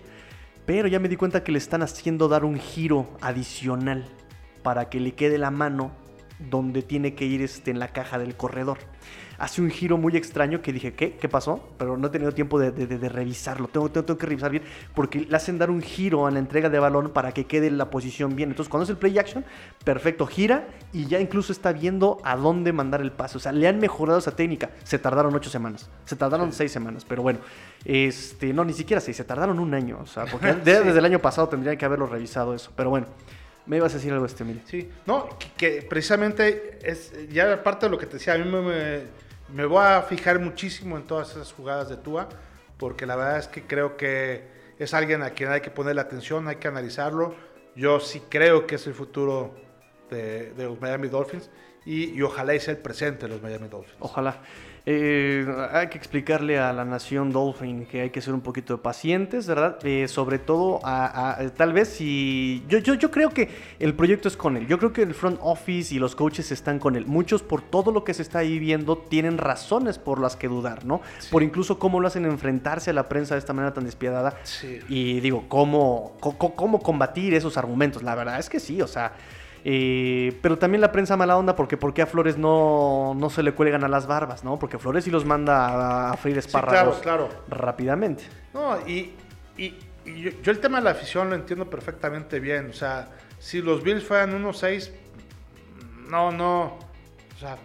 Speaker 1: Pero ya me di cuenta que le están haciendo dar un giro adicional para que le quede la mano donde tiene que ir este, en la caja del corredor. Hace un giro muy extraño que dije, ¿qué? ¿Qué pasó? Pero no he tenido tiempo de, de- de- de revisarlo. Tengo, tengo- tengo que revisar bien porque le hacen dar un giro a la entrega de balón para que quede la posición bien. Entonces, cuando es el play action, perfecto, gira y ya incluso está viendo a dónde mandar el pase. O sea, le han mejorado esa técnica. Se tardaron ocho semanas, se tardaron seis semanas, pero bueno, este, no, ni siquiera seis, se tardaron un año. O sea, porque *laughs* de- desde el año pasado tendrían que haberlo revisado eso. Pero bueno, me ibas a decir algo, este, Emilio.
Speaker 2: Sí, no, que, que precisamente es ya aparte de lo que te decía, a mí me, me, me voy a fijar muchísimo en todas esas jugadas de Tua, porque la verdad es que creo que es alguien a quien hay que ponerle atención, hay que analizarlo. Yo sí creo que es el futuro de, de los Miami Dolphins y, y ojalá y sea el presente de los Miami Dolphins.
Speaker 1: Ojalá. Eh, hay que explicarle a la nación Dolphin que hay que ser un poquito pacientes, ¿verdad? Eh, sobre todo, a, a- tal vez si... Yo, yo, yo creo que el proyecto es con él. Yo creo que el front office y los coaches están con él. Muchos, por todo lo que se está ahí viendo, tienen razones por las que dudar, ¿no? Por incluso cómo lo hacen enfrentarse a la prensa de esta manera tan despiadada.
Speaker 2: Sí.
Speaker 1: Y digo, ¿cómo, cómo combatir esos argumentos? La verdad es que sí, o sea... eh, pero también la prensa mala onda porque porque a Flores no, no se le cuelgan a las barbas, ¿no? Porque Flores sí los manda a, a freír espárragos
Speaker 2: claro,
Speaker 1: rápidamente.
Speaker 2: No, y, y- y yo, yo el tema de la afición lo entiendo perfectamente bien. O sea, si los Bills fueran 1-6, no, no. O sea,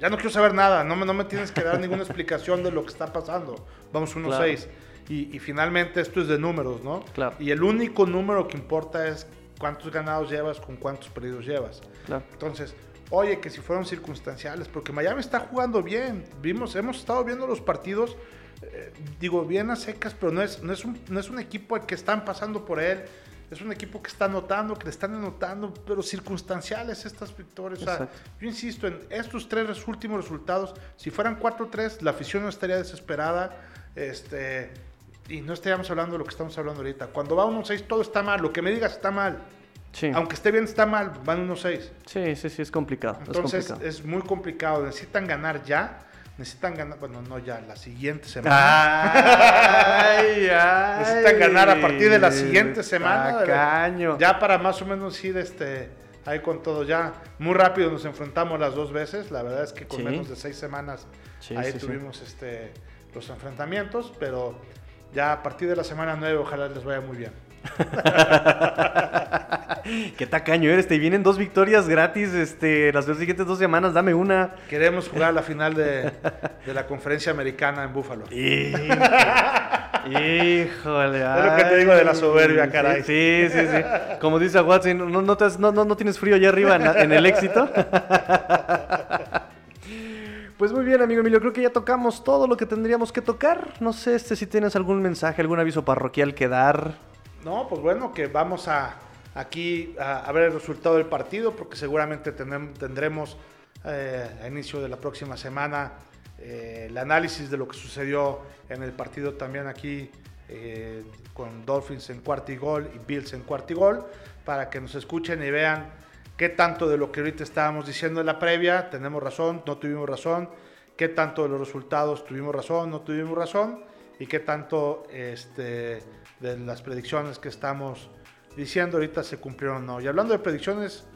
Speaker 2: ya no quiero saber nada. No me, no me tienes que dar ninguna *laughs* explicación de lo que está pasando. Vamos 1-6.
Speaker 1: Claro.
Speaker 2: Y, y finalmente esto es de números, ¿no?
Speaker 1: Claro.
Speaker 2: Y el único número que importa es cuántos ganados llevas con cuántos perdidos llevas.
Speaker 1: Claro.
Speaker 2: Entonces, oye, que si fueron circunstanciales, porque Miami está jugando bien. Vimos, hemos estado viendo los partidos, eh, digo, bien a secas, pero no es, no, es un, no es un equipo al que están pasando por él. Es un equipo que está anotando, que le están anotando, pero circunstanciales estas victorias. O sea, yo insisto, en estos tres res- últimos resultados, si fueran 4-3, la afición no estaría desesperada. Este, y no estaríamos hablando de lo que estamos hablando ahorita. Cuando va 1-6, todo está mal. Lo que me digas está mal.
Speaker 1: Sí.
Speaker 2: Aunque esté bien, está mal. Van 1-6.
Speaker 1: sí, sí, sí, es complicado. es
Speaker 2: Entonces
Speaker 1: complicado.
Speaker 2: es muy complicado. Necesitan ganar ya. Necesitan ganar, bueno, no ya, la siguiente semana.
Speaker 1: Ay, *laughs* ay,
Speaker 2: Necesitan ganar a partir de la siguiente semana.
Speaker 1: tacaño.
Speaker 2: Ya para más o menos ir este, ahí con todo. Ya muy rápido nos enfrentamos las dos veces. La verdad es que con
Speaker 1: Sí.
Speaker 2: menos de seis semanas
Speaker 1: Sí,
Speaker 2: ahí tuvimos este, los enfrentamientos. Pero ya a partir de la semana 9 ojalá les vaya muy bien. *laughs*
Speaker 1: Qué tacaño eres, te vienen dos victorias gratis este, las dos siguientes dos semanas, dame una.
Speaker 2: Queremos jugar la final de, de la conferencia americana en Búfalo. *laughs*
Speaker 1: Híjole.
Speaker 2: Es lo que te digo de la soberbia,
Speaker 1: ay,
Speaker 2: caray.
Speaker 1: Sí, sí, sí. Como dice Watson, ¿no, no, te has- no, no- tienes frío allá arriba en, en el éxito? *laughs* Pues muy bien, amigo Emilio, creo que ya tocamos todo lo que tendríamos que tocar. No sé este, si tienes algún mensaje, algún aviso parroquial que dar.
Speaker 2: No, pues bueno, que vamos a aquí a, ver el resultado del partido, porque seguramente tendremos eh, a inicio de la próxima semana eh, el análisis de lo que sucedió en el partido también aquí eh, con Dolphins en cuarto y gol y Bills en cuarto y gol, para que nos escuchen y vean qué tanto de lo que ahorita estábamos diciendo en la previa tenemos razón, no tuvimos razón, qué tanto de los resultados tuvimos razón, no tuvimos razón y qué tanto este, de las predicciones que estamos diciendo ahorita se cumplieron o no. Y hablando de predicciones,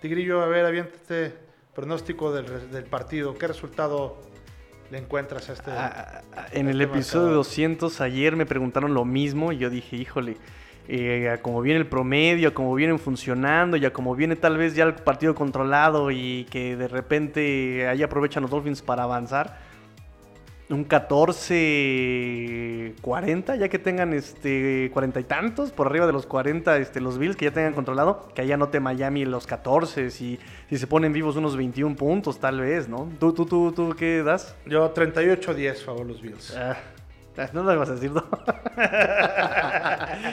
Speaker 2: Tigrillo, a ver, aviéntate pronóstico del, del partido. ¿Qué resultado le encuentras a este?
Speaker 1: Ah, ah, en el este episodio 200 ayer me preguntaron lo mismo y yo dije, híjole, eh, como viene el promedio, como vienen funcionando, ya como viene tal vez ya el partido controlado y que de repente ahí aprovechan los Dolphins para avanzar un 14-40, ya que tengan este cuarenta y tantos, por arriba de los 40 este, los Bills, que ya tengan controlado, que allá note Miami los 14, si, si se ponen vivos unos 21 puntos tal vez, ¿no? ¿Tú, tú, tú, tú qué das?
Speaker 2: Yo 38-10 favor los Bills.
Speaker 1: Ah, no lo vas a decir, ¿no? *laughs*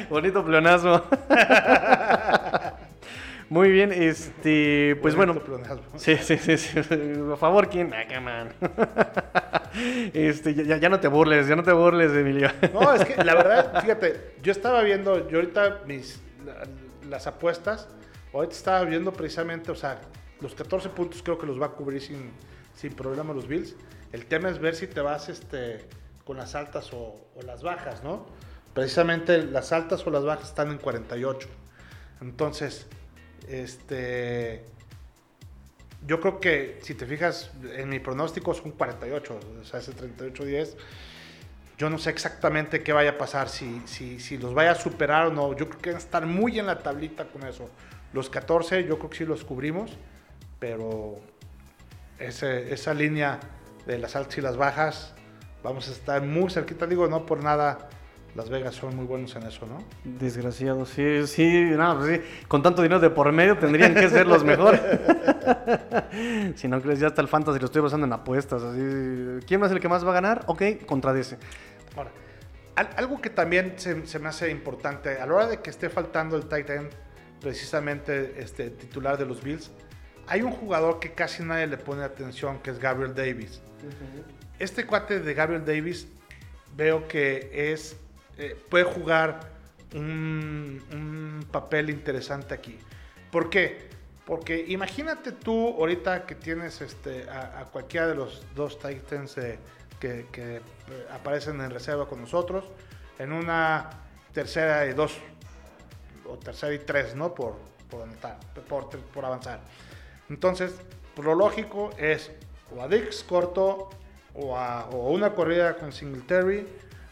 Speaker 1: Bonito pleonasmo. *laughs* Muy bien, este, pues bueno. Sí, sí, sí, Por favor, ¿quién? Ah, *laughs* este, ya, no te burles, ya no te burles, Emilio.
Speaker 2: No, es que la verdad, fíjate, yo estaba viendo, yo ahorita mis las apuestas, ahorita estaba viendo precisamente, o sea, los 14 puntos creo que los va a cubrir sin, sin problema los Bills. El tema es ver si te vas este, con las altas o, las bajas, ¿no? Precisamente las altas o las bajas están en 48. Entonces, este, yo creo que si te fijas en mi pronóstico son 48, o sea, ese 38-10. Yo no sé exactamente qué vaya a pasar, si, si, si, los vaya a superar o no. Yo creo que van a estar muy en la tablita con eso. Los 14 yo creo que sí los cubrimos, pero esa línea de las altas y las bajas, vamos a estar muy cerquita. Digo, no por nada las Vegas son muy buenos en eso, ¿no?
Speaker 1: Desgraciado, sí, sí, no, pues sí, con tanto dinero de por medio tendrían que ser los mejores. *laughs* si no crees, ya hasta el fantasy lo estoy basando en apuestas. Así, ¿Quién es el que más va a ganar? Ok, contradece.
Speaker 2: Ahora, algo que también se, me hace importante, a la hora de que esté faltando el tight end, precisamente este titular de los Bills, hay un jugador que casi nadie le pone atención, que es Gabriel Davis. Este cuate de Gabriel Davis veo que es eh, puede jugar un, papel interesante aquí. ¿Por qué? Porque imagínate tú ahorita que tienes este, a, cualquiera de los dos Titans que, eh, aparecen en reserva con nosotros, en una tercera y dos, o tercera y tres, ¿no? Por, por, por, avanzar. Entonces, lo lógico es o a corto o, a, o una corrida con Singletary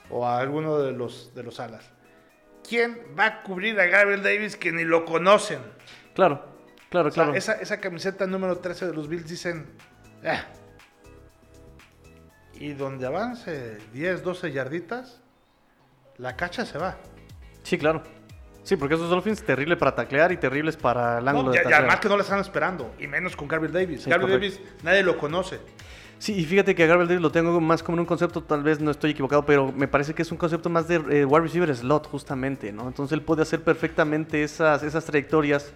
Speaker 2: o a alguno de los, de los alas. ¿Quién va a cubrir a Gabriel Davis que ni lo conocen?
Speaker 1: Claro, claro, claro.
Speaker 2: Esa, esa, camiseta número 13 de los Bills dicen... Ah". Y donde avance 10, 12 yarditas, la cacha se va.
Speaker 1: Sí, claro. Sí, porque esos Dolphins terribles para taclear y terribles para el ángulo
Speaker 2: de
Speaker 1: taclear.
Speaker 2: Y además que no le están esperando, y menos con Gabriel Davis. Gabriel Davis nadie lo conoce.
Speaker 1: Sí, y fíjate que a Gabriel Davis lo tengo más como en un concepto, tal vez no estoy equivocado, pero me parece que es un concepto más de eh, wide receiver slot, justamente, ¿no? Entonces él puede hacer perfectamente esas, esas trayectorias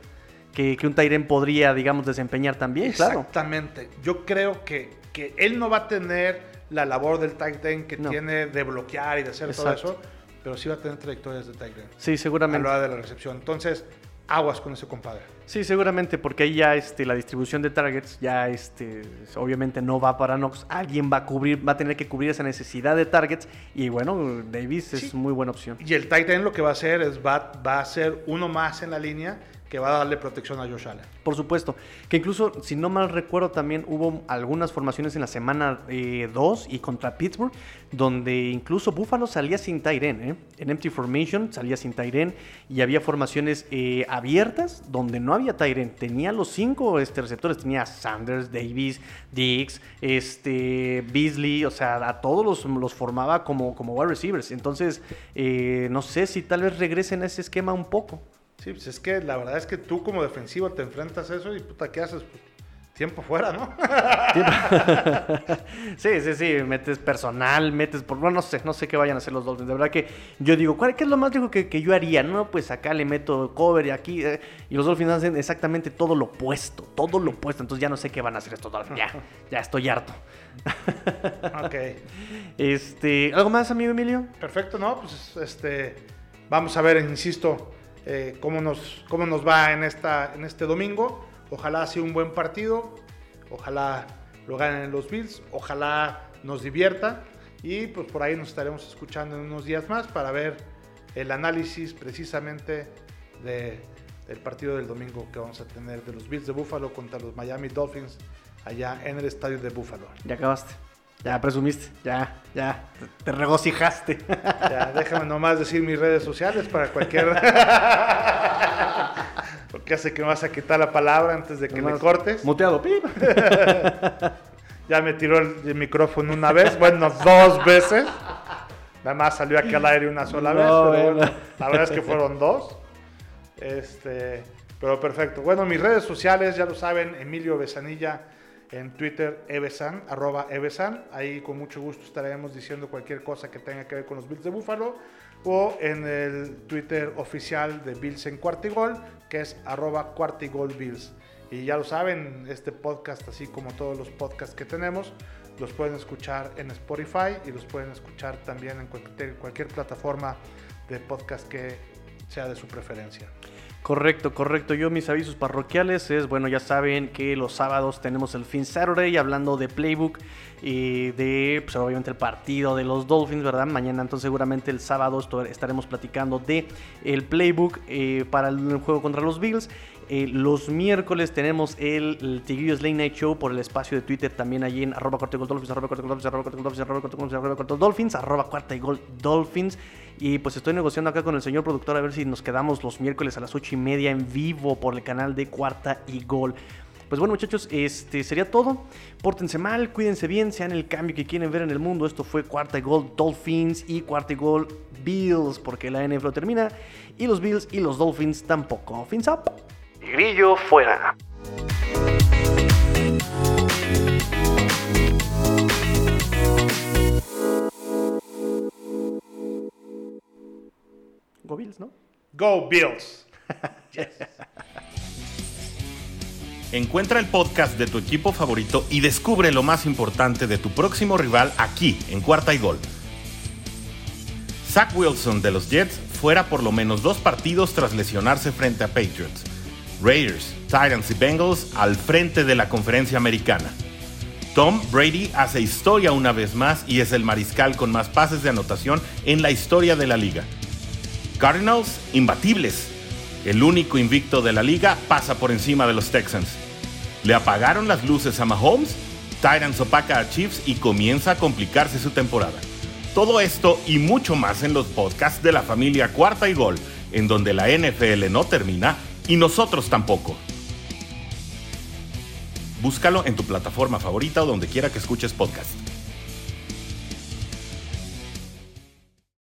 Speaker 1: que, que un Tyren podría, digamos, desempeñar también,
Speaker 2: claro. Exactamente. Yo creo que, que él no va a tener la labor del tight end que tiene de bloquear y de hacer todo eso, pero sí va a tener trayectorias de tight end.
Speaker 1: Sí, seguramente.
Speaker 2: A la hora de la recepción. Entonces, aguas con ese compadre.
Speaker 1: Sí, seguramente, porque ahí ya este, la distribución de targets ya este, obviamente no va para Knox. Alguien va a cubrir, va a tener que cubrir esa necesidad de targets. Y bueno, Davis es muy buena opción.
Speaker 2: Y el tight end lo que va a hacer es va, va a ser uno más en la línea que va a darle protección a Josh Allen.
Speaker 1: Por supuesto. Que incluso, si no mal recuerdo, también hubo algunas formaciones en la semana 2 eh, y contra Pittsburgh, donde incluso Buffalo salía sin Tyren. ¿eh? En Empty Formation salía sin Tyren y había formaciones eh, abiertas donde no había Tyren. Tenía los cinco este, receptores. Tenía Sanders, Davis, Dix, este, Beasley. O sea, a todos los, los formaba como, como wide receivers. Entonces, no sé si tal vez regresen a ese esquema un poco.
Speaker 2: Sí, pues es que la verdad es que tú como defensivo te enfrentas a eso y puta, ¿qué haces? Pues, tiempo fuera, ¿no? *laughs*
Speaker 1: sí, sí, sí, metes personal, metes por... Bueno, no sé, no sé qué vayan a hacer los Dolphins. De verdad que yo digo, ¿cuál, ¿qué es lo más rico que, que, yo haría? No, pues acá le meto cover y aquí... Eh, y los Dolphins hacen exactamente todo lo opuesto, todo lo opuesto. Entonces ya no sé qué van a hacer estos Dolphins. Ya, ya estoy harto. *laughs*
Speaker 2: ok.
Speaker 1: Este, ¿Algo más, amigo Emilio?
Speaker 2: Perfecto, ¿no? Pues este... Vamos a ver, insisto, eh, cómo, nos, cómo nos va en, esta, en este domingo. Ojalá sea un buen partido. Ojalá lo ganen los Bills. Ojalá nos divierta. Y pues por ahí nos estaremos escuchando en unos días más para ver el análisis precisamente de, del partido del domingo que vamos a tener de los Bills de Buffalo contra los Miami Dolphins allá en el estadio de Buffalo.
Speaker 1: Ya acabaste. Ya presumiste. Ya, ya. Te, te regocijaste.
Speaker 2: Ya, déjame nomás decir mis redes sociales para cualquier... Porque hace que me vas a quitar la palabra antes de que me cortes.
Speaker 1: Muteado. pip. *laughs*
Speaker 2: Ya me tiró el, micrófono una vez, bueno, dos veces. Nada más salió aquí al aire una sola vez, pero
Speaker 1: bueno,
Speaker 2: la verdad es que fueron dos. Este, pero perfecto. Bueno, mis redes sociales, ya lo saben, Emilio Besanilla en Twitter, evesan, arroba evesan. Ahí con mucho gusto estaremos diciendo cualquier cosa que tenga que ver con los Bills de Búfalo. O en el Twitter oficial de Bills en Cuartigol, que es arroba Cuartigol. Y ya lo saben, este podcast, así como todos los podcasts que tenemos, los pueden escuchar en Spotify y los pueden escuchar también en cualquier plataforma de podcast que sea de su preferencia.
Speaker 1: Correcto, correcto. Yo mis avisos parroquiales es, bueno, ya saben que los sábados tenemos el Fin Saturday hablando de Playbook y de, pues obviamente el partido de los Dolphins, ¿verdad? Mañana entonces seguramente el sábado estaremos platicando de el Playbook eh, para el juego contra los Bills. Eh, los miércoles tenemos el, el Tigrillos Night Show por el espacio de Twitter también allí en arroba cuarta y gol dolphins, arroba cuarta y gol. Y pues estoy negociando acá con el señor productor a ver si nos quedamos los miércoles a las ocho y media en vivo por el canal de Cuarta y Gol. Pues bueno muchachos, este sería todo. Pórtense mal, cuídense bien, sean el cambio que quieren ver en el mundo. Esto fue Cuarta y Gol Dolphins y Cuarta y Gol Bills, porque la NFL termina y los Bills y los Dolphins tampoco. Fins up. Grillo fuera. Go Bills, ¿no?
Speaker 2: Go Bills.
Speaker 3: Encuentra el podcast de tu equipo favorito y descubre lo más importante de tu próximo rival aquí, en Cuarta y Gol. Zach Wilson de los Jets fuera por lo menos dos partidos tras lesionarse frente a Patriots. Raiders, Titans y Bengals al frente de la conferencia americana. Tom Brady hace historia una vez más y es el mariscal con más pases de anotación en la historia de la liga. Cardinals, imbatibles. El único invicto de la liga pasa por encima de los Texans. Le apagaron las luces a Mahomes, Titans opaca a Chiefs y comienza a complicarse su temporada. Todo esto y mucho más en los podcasts de la familia Cuarta y Gol, en donde la NFL no termina y nosotros tampoco. Búscalo en tu plataforma favorita o donde quiera que escuches podcast.